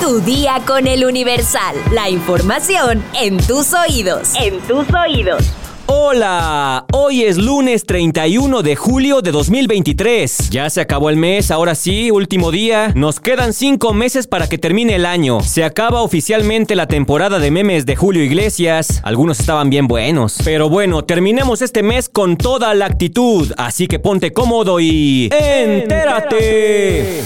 Tu día con el Universal. La información en tus oídos. En tus oídos. Hola, hoy es lunes 31 de julio de 2023. Ya se acabó el mes, ahora sí, último día. Nos quedan cinco meses para que termine el año. Se acaba oficialmente la temporada de memes de Julio Iglesias. Algunos estaban bien buenos. Pero bueno, terminemos este mes con toda la actitud. Así que ponte cómodo y... ¡Entérate!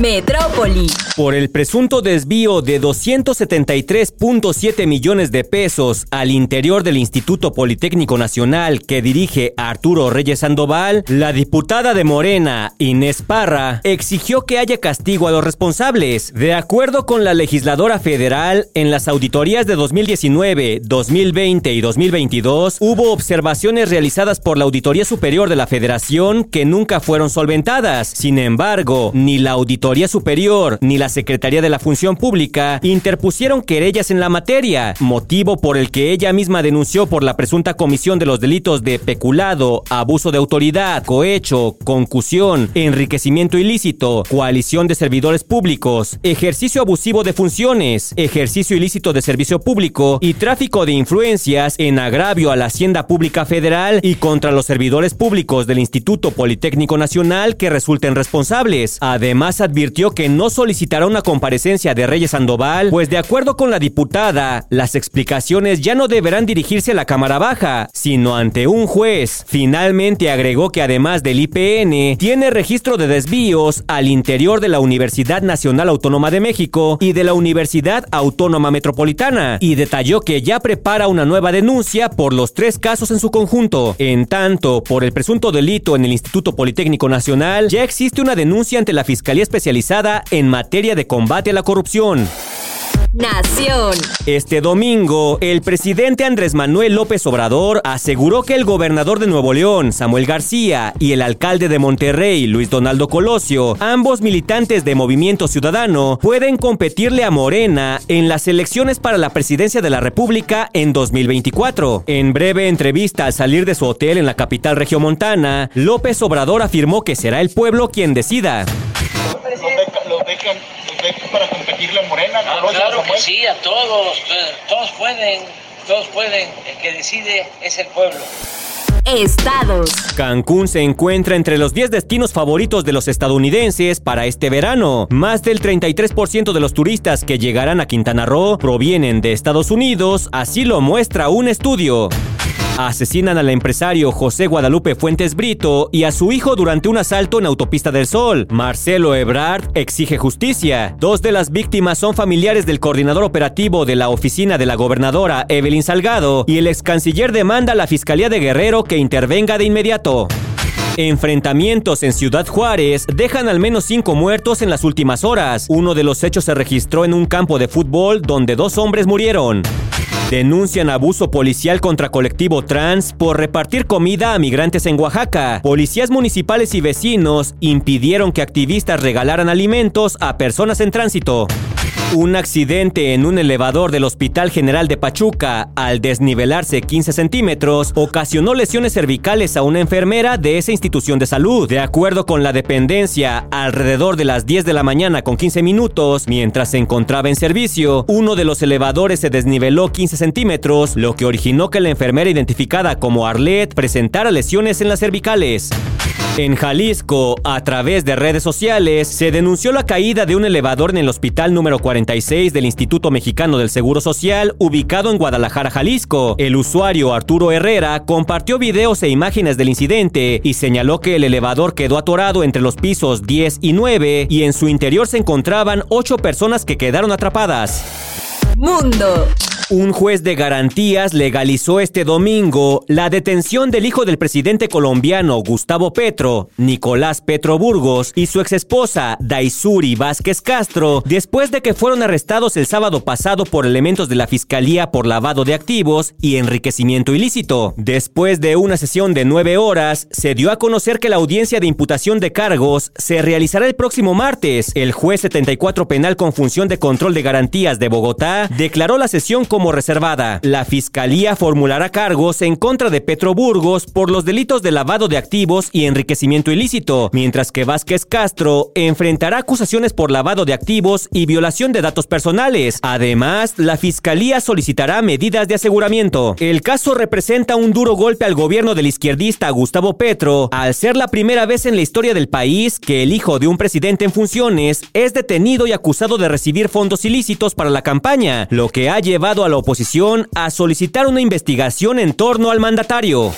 Metrópoli. Por el presunto desvío de 273.7 millones de pesos al interior del Instituto Politécnico Nacional que dirige Arturo Reyes Sandoval, la diputada de Morena, Inés Parra, exigió que haya castigo a los responsables. De acuerdo con la legisladora federal, en las auditorías de 2019, 2020 y 2022 hubo observaciones realizadas por la Auditoría Superior de la Federación que nunca fueron solventadas. Sin embargo, ni la Auditoría Superior ni la Secretaría de la Función Pública interpusieron querellas en la materia, motivo por el que ella misma denunció por la presunta comisión de los delitos de peculado, abuso de autoridad, cohecho, concusión, enriquecimiento ilícito, coalición de servidores públicos, ejercicio abusivo de funciones, ejercicio ilícito de servicio público y tráfico de influencias en agravio a la Hacienda Pública Federal y contra los servidores públicos del Instituto Politécnico Nacional que resulten responsables. Además, advirtió advirtió que no solicitará una comparecencia de Reyes Sandoval, pues de acuerdo con la diputada, las explicaciones ya no deberán dirigirse a la Cámara Baja, sino ante un juez. Finalmente agregó que además del IPN, tiene registro de desvíos al interior de la Universidad Nacional Autónoma de México y de la Universidad Autónoma Metropolitana, y detalló que ya prepara una nueva denuncia por los tres casos en su conjunto. En tanto, por el presunto delito en el Instituto Politécnico Nacional, ya existe una denuncia ante la Fiscalía Especial especializada en materia de combate a la corrupción. Nación. Este domingo, el presidente Andrés Manuel López Obrador aseguró que el gobernador de Nuevo León, Samuel García, y el alcalde de Monterrey, Luis Donaldo Colosio, ambos militantes de Movimiento Ciudadano, pueden competirle a Morena en las elecciones para la presidencia de la República en 2024. En breve entrevista al salir de su hotel en la capital regiomontana, López Obrador afirmó que será el pueblo quien decida para competirle a Morena. Ah, claro que sí, a todos, todos pueden, todos pueden, el que decide es el pueblo. Estados. Cancún se encuentra entre los 10 destinos favoritos de los estadounidenses para este verano. Más del 33% de los turistas que llegarán a Quintana Roo provienen de Estados Unidos, así lo muestra un estudio. Asesinan al empresario José Guadalupe Fuentes Brito y a su hijo durante un asalto en Autopista del Sol. Marcelo Ebrard exige justicia. Dos de las víctimas son familiares del coordinador operativo de la oficina de la gobernadora Evelyn Salgado y el ex canciller demanda a la Fiscalía de Guerrero que intervenga de inmediato. Enfrentamientos en Ciudad Juárez dejan al menos cinco muertos en las últimas horas. Uno de los hechos se registró en un campo de fútbol donde dos hombres murieron. Denuncian abuso policial contra colectivo trans por repartir comida a migrantes en Oaxaca. Policías municipales y vecinos impidieron que activistas regalaran alimentos a personas en tránsito. Un accidente en un elevador del Hospital General de Pachuca, al desnivelarse 15 centímetros, ocasionó lesiones cervicales a una enfermera de esa institución de salud. De acuerdo con la dependencia, alrededor de las 10 de la mañana con 15 minutos, mientras se encontraba en servicio, uno de los elevadores se desniveló 15 centímetros, lo que originó que la enfermera identificada como Arlette presentara lesiones en las cervicales. En Jalisco, a través de redes sociales, se denunció la caída de un elevador en el hospital número 46 del Instituto Mexicano del Seguro Social, ubicado en Guadalajara, Jalisco. El usuario Arturo Herrera compartió videos e imágenes del incidente y señaló que el elevador quedó atorado entre los pisos 10 y 9 y en su interior se encontraban 8 personas que quedaron atrapadas. Mundo. Un juez de garantías legalizó este domingo la detención del hijo del presidente colombiano Gustavo Petro, Nicolás Petro Burgos, y su exesposa Daisuri Vázquez Castro, después de que fueron arrestados el sábado pasado por elementos de la Fiscalía por lavado de activos y enriquecimiento ilícito. Después de una sesión de nueve horas, se dio a conocer que la audiencia de imputación de cargos se realizará el próximo martes. El juez 74 penal con función de control de garantías de Bogotá declaró la sesión como reservada. La fiscalía formulará cargos en contra de Petro Burgos por los delitos de lavado de activos y enriquecimiento ilícito, mientras que Vázquez Castro enfrentará acusaciones por lavado de activos y violación de datos personales. Además, la fiscalía solicitará medidas de aseguramiento. El caso representa un duro golpe al gobierno del izquierdista Gustavo Petro, al ser la primera vez en la historia del país que el hijo de un presidente en funciones es detenido y acusado de recibir fondos ilícitos para la campaña, lo que ha llevado a la oposición a solicitar una investigación en torno al mandatario.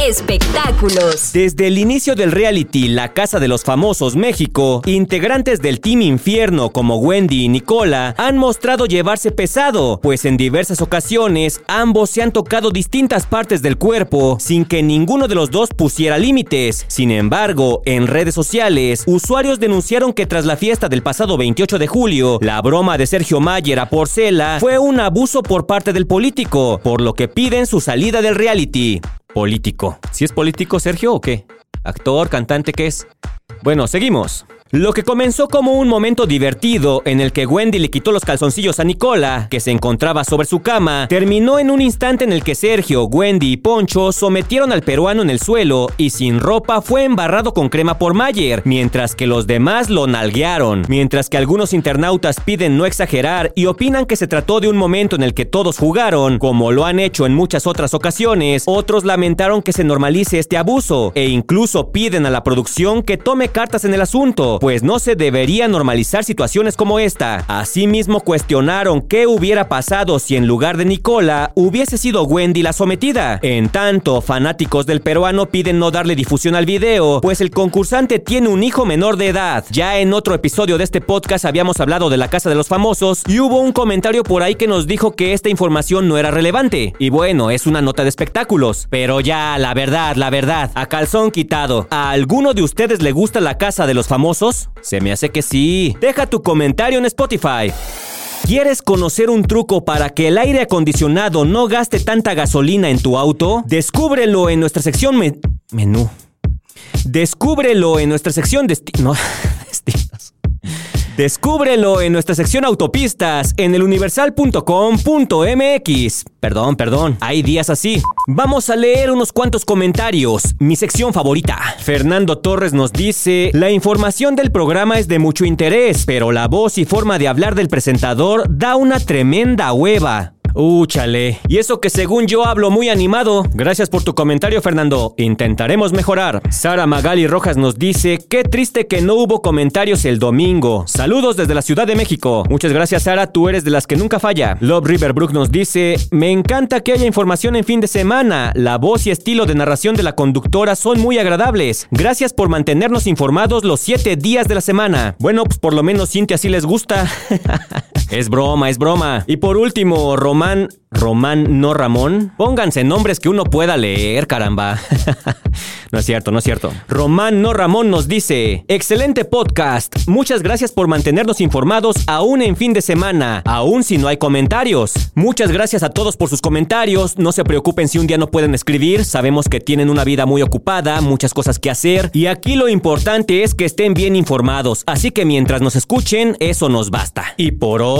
Espectáculos. Desde el inicio del reality La Casa de los Famosos México, integrantes del Team Infierno como Wendy y Nicola han mostrado llevarse pesado, pues en diversas ocasiones ambos se han tocado distintas partes del cuerpo sin que ninguno de los dos pusiera límites. Sin embargo, en redes sociales, usuarios denunciaron que tras la fiesta del pasado 28 de julio, la broma de Sergio Mayer a Porcela fue un abuso por parte del político, por lo que piden su salida del reality. Político. ¿Si es político, Sergio, o qué? ¿Actor, cantante, qué es? Bueno, seguimos. Lo que comenzó como un momento divertido en el que Wendy le quitó los calzoncillos a Nicola, que se encontraba sobre su cama, terminó en un instante en el que Sergio, Wendy y Poncho sometieron al peruano en el suelo y sin ropa fue embarrado con crema por Mayer, mientras que los demás lo nalguearon. Mientras que algunos internautas piden no exagerar y opinan que se trató de un momento en el que todos jugaron, como lo han hecho en muchas otras ocasiones, otros lamentaron que se normalice este abuso e incluso piden a la producción que tome cartas en el asunto pues no se debería normalizar situaciones como esta. Asimismo cuestionaron qué hubiera pasado si en lugar de Nicola hubiese sido Wendy la sometida. En tanto, fanáticos del peruano piden no darle difusión al video, pues el concursante tiene un hijo menor de edad. Ya en otro episodio de este podcast habíamos hablado de la casa de los famosos y hubo un comentario por ahí que nos dijo que esta información no era relevante. Y bueno, es una nota de espectáculos. Pero ya, la verdad, la verdad, a calzón quitado. ¿A alguno de ustedes le gusta la casa de los famosos? Se me hace que sí. Deja tu comentario en Spotify. ¿Quieres conocer un truco para que el aire acondicionado no gaste tanta gasolina en tu auto? Descúbrelo en nuestra sección menú. Descúbrelo en nuestra sección destino. Descúbrelo en nuestra sección autopistas en eluniversal.com.mx. Perdón, perdón, hay días así. Vamos a leer unos cuantos comentarios. Mi sección favorita. Fernando Torres nos dice, la información del programa es de mucho interés, pero la voz y forma de hablar del presentador da una tremenda hueva. Úchale. Y eso que según yo hablo muy animado. Gracias por tu comentario, Fernando. Intentaremos mejorar. Sara Magali Rojas nos dice, qué triste que no hubo comentarios el domingo. Saludos desde la Ciudad de México. Muchas gracias, Sara. Tú eres de las que nunca falla. Love Riverbrook nos dice, me encanta que haya información en fin de semana. La voz y estilo de narración de la conductora son muy agradables. Gracias por mantenernos informados los siete días de la semana. Bueno, pues por lo menos Cintia sí les gusta. es broma, es broma. Y por último, Román Román, no Ramón. Pónganse nombres que uno pueda leer, caramba. no es cierto, no es cierto. Román, no Ramón nos dice, excelente podcast. Muchas gracias por mantenernos informados aún en fin de semana, aún si no hay comentarios. Muchas gracias a todos por sus comentarios. No se preocupen si un día no pueden escribir. Sabemos que tienen una vida muy ocupada, muchas cosas que hacer. Y aquí lo importante es que estén bien informados. Así que mientras nos escuchen, eso nos basta. Y por hoy